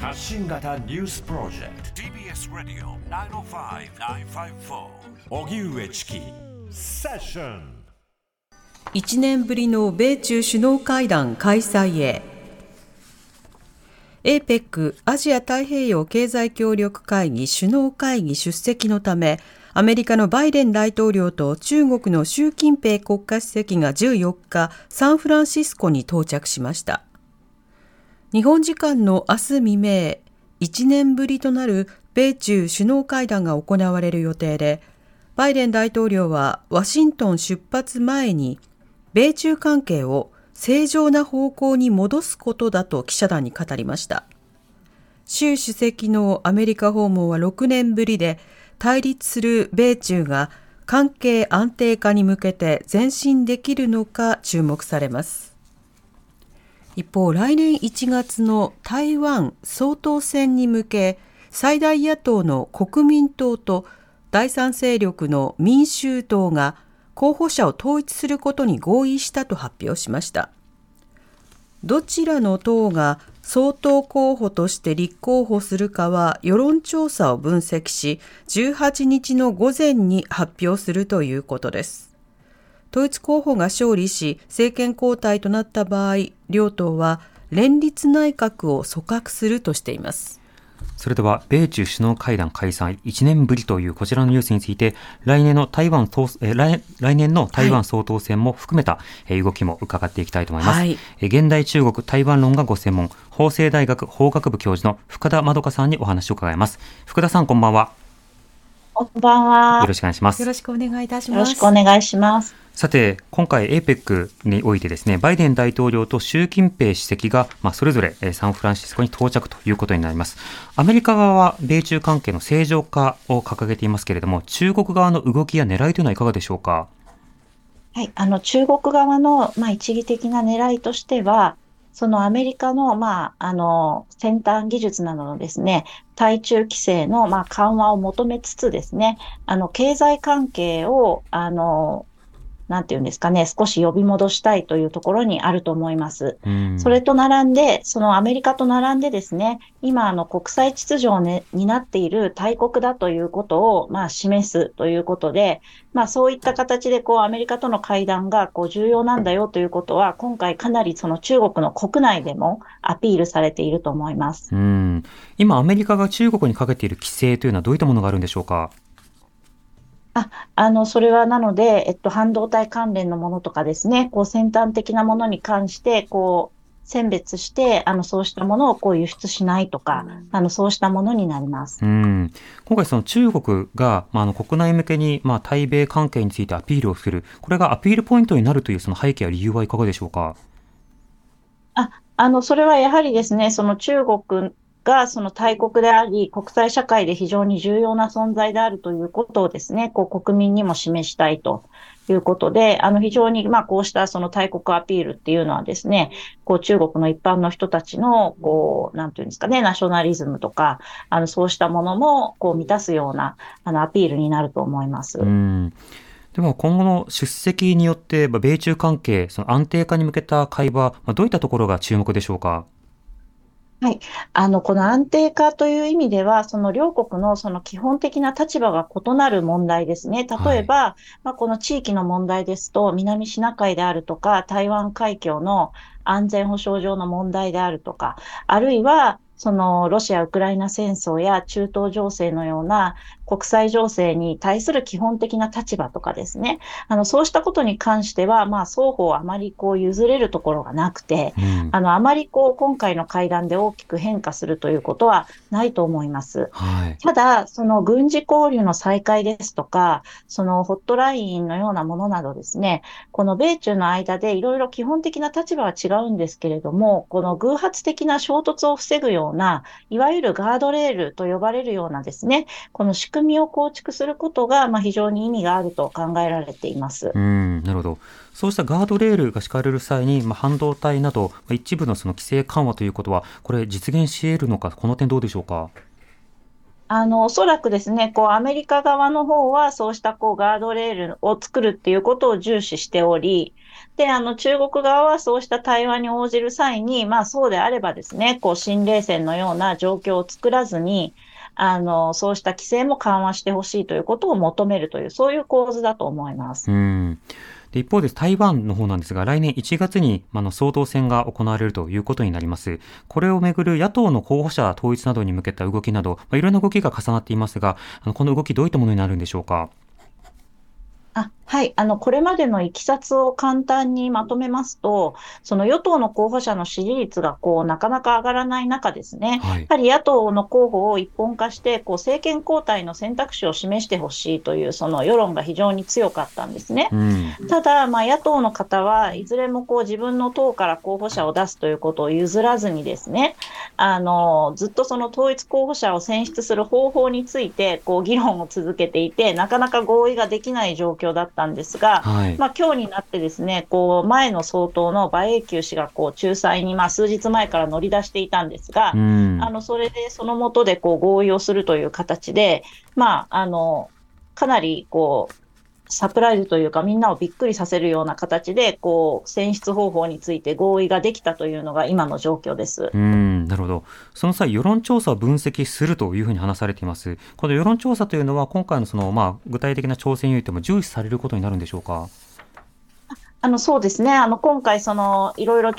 発信型ニュースプロジェクト。TBS ラディオ905-954おぎゅうえちきセッション1年ぶりの米中首脳会談開催へ。APEC アジア太平洋経済協力会議首脳会議出席のためアメリカのバイデン大統領と中国の習近平国家主席が14日サンフランシスコに到着しました日本時間の明日未明1年ぶりとなる米中首脳会談が行われる予定でバイデン大統領はワシントン出発前に米中関係を正常な方向に戻すことだと記者団に語りました。習主席のアメリカ訪問は6年ぶりで対立する米中が関係安定化に向けて前進できるのか注目されます。一方来年1月の台湾総統選に向け最大野党の国民党と第三勢力の民衆党が候補者を統一することに合意したと発表しました。どちらの党が総統候補として立候補するかは世論調査を分析し18日の午前に発表するということです。統一候補が勝利し政権交代となった場合両党は連立内閣を組閣するとしていますそれでは、米中首脳会談開催1年ぶりというこちらのニュースについて、来年の台湾総、え来来年の台湾総統選も含めた、え動きも伺っていきたいと思います。はい、え現代中国台湾論がご専門、法政大学法学部教授の福田まどかさんにお話を伺います。福田さん、こんばんは。こんばんは。よろしくお願いします。よろしくお願いいたします。よろしくお願いします。さて、今回 APEC においてですね、バイデン大統領と習近平主席が、まあ、それぞれサンフランシスコに到着ということになります。アメリカ側は米中関係の正常化を掲げていますけれども、中国側の動きや狙いというのはいかがでしょうか？はい、あの中国側の、まあ、一義的な狙いとしては、そのアメリカの、まあ、あの、先端技術などのですね、対中規制の、まあ、緩和を求めつつですね、あの、経済関係を、あの、なんていうんですかね、少し呼び戻したいというところにあると思います。それと並んで、そのアメリカと並んでですね、今、あの、国際秩序を、ね、担っている大国だということを、まあ、示すということで、まあ、そういった形で、こう、アメリカとの会談が、こう、重要なんだよということは、今回かなりその中国の国内でもアピールされていると思います。うん。今、アメリカが中国にかけている規制というのはどういったものがあるんでしょうか？あ、あの、それはなので、えっと、半導体関連のものとかですね、こう、先端的なものに関して、こう、選別して、あの、そうしたものをこう輸出しないとか、うん、あの、そうしたものになります。うん。今回その中国が、まあ、あの、国内向けに、まあ、対米関係についてアピールをする。これがアピールポイントになるというその背景や理由はいかがでしょうか？あ、あの、それはやはりですね、その中国がその大国であり、国際社会で非常に重要な存在であるということをですね、こう国民にも示したいということで、あの非常にまあこうしたその大国アピールっていうのはですね、こう中国の一般の人たちの、こう、なんていうんですかね、ナショナリズムとか、あのそうしたものもこう満たすようなあのアピールになると思います。うでも今後の出席によって、米中関係、その安定化に向けた会話、どういったところが注目でしょうか？はい。あの、この安定化という意味では、その両国のその基本的な立場が異なる問題ですね。例えば、はい、まあ、この地域の問題ですと、南シナ海であるとか、台湾海峡の安全保障上の問題であるとか、あるいは、そのロシア・ウクライナ戦争や中東情勢のような国際情勢に対する基本的な立場とかですね、あの、そうしたことに関しては、まあ、双方あまりこう譲れるところがなくて、うん、あの、あまりこう、今回の会談で大きく変化するということはないと思います。はい、ただ、その軍事交流の再開ですとか、そのホットラインのようなものなどですね、この米中の間でいろいろ基本的な立場は違うんですけれども、この偶発的な衝突を防ぐような、いわゆるガードレールと呼ばれるようなですね、この仕組みを構築することが、まあ、非常に意味があると考えられています。うんなるほど。そうしたガードレールが敷かれる際に、まあ、半導体など、まあ、一部のその規制緩和ということは、これ、実現し得るのか、この点どうでしょうか？あの、おそらくですね、こう、アメリカ側の方は、そうした、こう、ガードレールを作るっていうことを重視しており、で、あの、中国側はそうした対話に応じる際に、まあ、そうであればですね、こう、新冷戦のような状況を作らずに、あの、そうした規制も緩和してほしいということを求めるという、そういう構図だと思います。うんで一方で台湾の方なんですが、来年1月に、あの、総統選が行われるということになります。これをめぐる野党の候補者統一などに向けた動きなど、まあ、いろんな動きが重なっていますが、あのこの動きどういったものになるんでしょうか？あはい。あの、これまでのいきさつを簡単にまとめますと、その与党の候補者の支持率がこう、なかなか上がらない中ですね、はい、やはり野党の候補を一本化して、こう、政権交代の選択肢を示してほしいという、その世論が非常に強かったんですね。うん、ただ、まあ、野党の方はいずれもこう、自分の党から候補者を出すということを譲らずにですね、あの、ずっとその統一候補者を選出する方法について、こう、議論を続けていて、なかなか合意ができない状況だったんですが、はい、まあ今日になってですね、こう前の総統の馬英九氏がこう仲裁にまあ数日前から乗り出していたんですが、あのそれでそのもとでこう合意をするという形で、まああのかなりこうサプライズというか、みんなをびっくりさせるような形で、こう、選出方法について合意ができたというのが今の状況です。うん、なるほど。その際、世論調査を分析するというふうに話されています。この世論調査というのは、今回のその、まあ、具体的な挑戦においても重視されることになるんでしょうか？あの、そうですね。あの、今回、その、いろいろ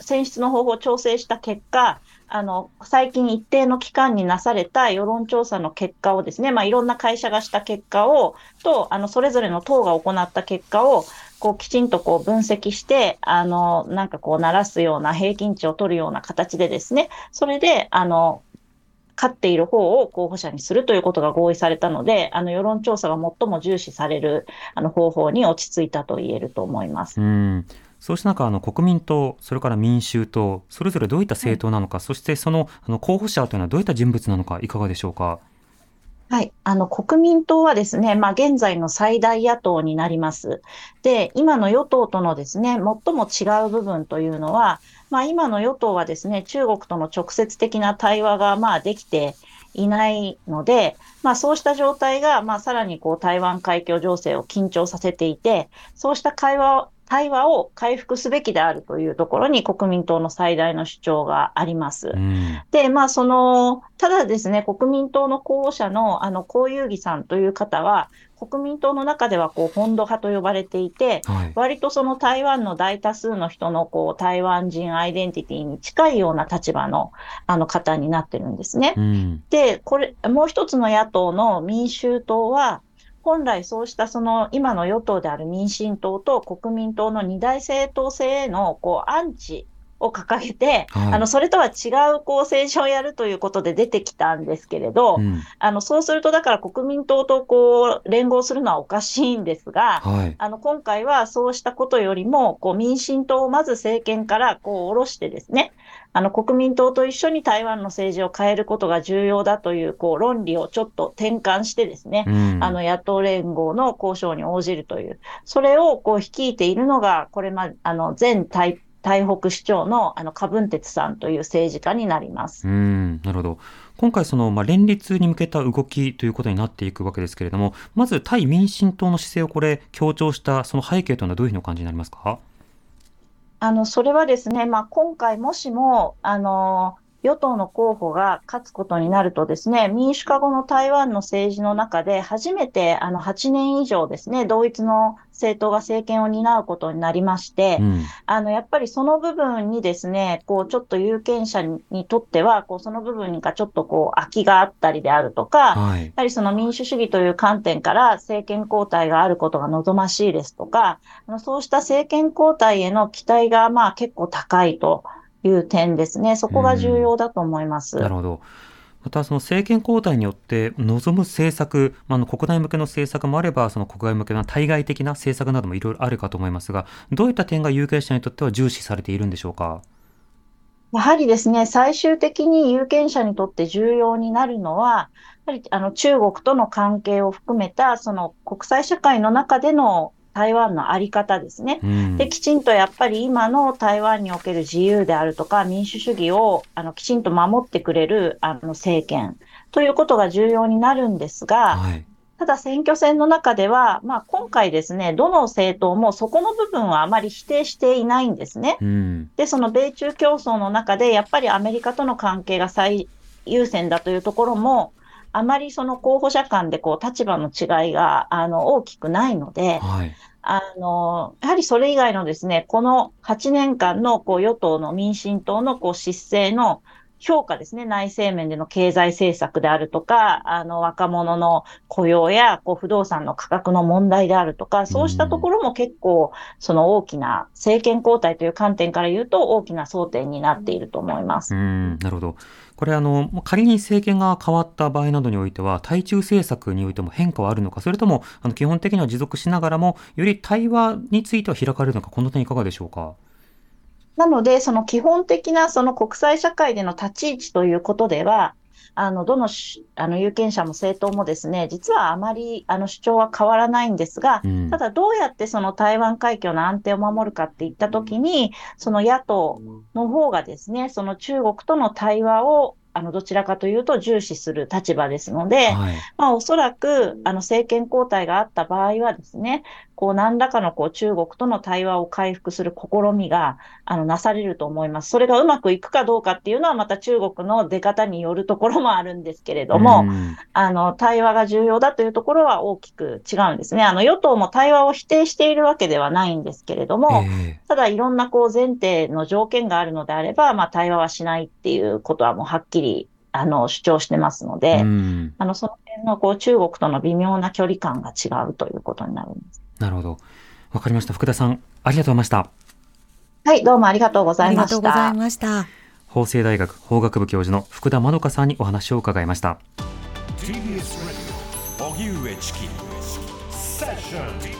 選出の方法を調整した結果、あの、最近一定の期間になされた世論調査の結果をですね、まあ、いろんな会社がした結果を、と、あの、それぞれの党が行った結果を、こう、きちんとこう分析して、あの、なんかこう、鳴らすような平均値を取るような形でですね、それで、あの、勝っている方を候補者にするということが合意されたので、あの世論調査が最も重視されるあの方法に落ち着いたと言えると思います。うんそうした中、あの国民党、それから民衆党、それぞれどういった政党なのか、そしてそのあの候補者というのはどういった人物なのか、いかがでしょうか？はい。あの、国民党はですね、まあ、現在の最大野党になります。で、今の与党とのですね、最も違う部分というのは、まあ、今の与党はですね、中国との直接的な対話が、まあ、できていないので、まあ、そうした状態が、まあ、さらにこう、台湾海峡情勢を緊張させていて、そうした会話対話を回復すべきであるというところに国民党の最大の主張があります。うん、で、まあ、その、ただですね、国民党の候補者の、あの、江遊義さんという方は、国民党の中ではこう本土派と呼ばれていて、はい、割とその台湾の大多数の人のこう台湾人アイデンティティに近いような立場のあの方になってるんですね。うん、で、これ、もう一つの野党の民衆党は、本来そうしたその今の与党である民進党と国民党の二大政党制へのこうアンチを掲げて、はい、あのそれとは違うこう政治をやるということで出てきたんですけれど、うん、あのそうすると、だから国民党とこう連合するのはおかしいんですが、はい、あの今回はそうしたことよりも、こう民進党をまず政権からこう下ろしてですね、あの、国民党と一緒に台湾の政治を変えることが重要だという、こう、論理をちょっと転換してですね、うん、あの、野党連合の交渉に応じるという、それを、こう、率いているのが、これま、あの、前台台北市長のあの柯文哲さんという政治家になります。うんなるほど。今回その、まあ、連立に向けた動きということになっていくわけですけれども、まず対民進党の姿勢をこれ強調したその背景というのはどういうふうにお感じになりますか？あの、それはですね、まあ、今回もしも、あの、与党の候補が勝つことになるとですね、民主化後の台湾の政治の中で初めてあの8年以上ですね、同一の政党が政権を担うことになりまして、うん、あの、やっぱりその部分にですね、こう、ちょっと有権者にとっては、こう、その部分がちょっとこう、空きがあったりであるとか、はい、やはりその民主主義という観点から政権交代があることが望ましいですとか、あのそうした政権交代への期待がまあ結構高いと。いう点ですね、そこが重要だと思います。なるほどまたその政権交代によって望む政策、まあ、の国内向けの政策もあれば、その国外向けの対外的な政策などもいろいろあるかと思いますが、どういった点が有権者にとっては重視されているんでしょうか？やはりですね、最終的に有権者にとって重要になるのは、やはりあの中国との関係を含めた、その国際社会の中での台湾のあり方ですね、うん、で、きちんとやっぱり今の台湾における自由であるとか民主主義をあのきちんと守ってくれるあの政権ということが重要になるんですが、はい。ただ選挙戦の中では、まあ、今回ですね、どの政党もそこの部分はあまり否定していないんですね。うん、で、その米中競争の中で、やっぱりアメリカとの関係が最優先だというところも、あまりその候補者間でこう立場の違いがあの大きくないので、はい、あの、やはりそれ以外のですね、この8年間のこう与党の民進党のこう失勢の評価ですね、内政面での経済政策であるとか、あの、若者の雇用や、こう、不動産の価格の問題であるとか、そうしたところも結構、その大きな政権交代という観点から言うと、大きな争点になっていると思います。うん、なるほど。これあの、仮に政権が変わった場合などにおいては、対中政策においても変化はあるのか、それとも、あの、基本的には持続しながらも、より対話については開かれるのか、この点いかがでしょうか？なので、その基本的なその国際社会での立ち位置ということでは、あの、どのあの有権者も政党もですね、実はあまりあの主張は変わらないんですが、うん、ただどうやってその台湾海峡の安定を守るかっていったときに、その野党の方がですね、その中国との対話をあの、どちらかというと重視する立場ですので、はい、まあ、おそらく、あの、政権交代があった場合はですね、こう、何らかのこう、中国との対話を回復する試みが、あの、なされると思います。それがうまくいくかどうかっていうのは、また中国の出方によるところもあるんですけれども、あの、対話が重要だというところは大きく違うんですね。あの、与党も対話を否定しているわけではないんですけれども、えー、ただいろんなこう、前提の条件があるのであれば、まあ、対話はしないっていうことはもうはっきりあの、主張してますので、あの、その辺のこう、中国との微妙な距離感が違うということになるんです。なるほど。わかりました。福田さん、ありがとうございました。はい、どうもありがとうございました。ありがとうございました。法政大学法学部教授の福田まどかさんにお話を伺いました。TBS ラジオ荻上チキセッション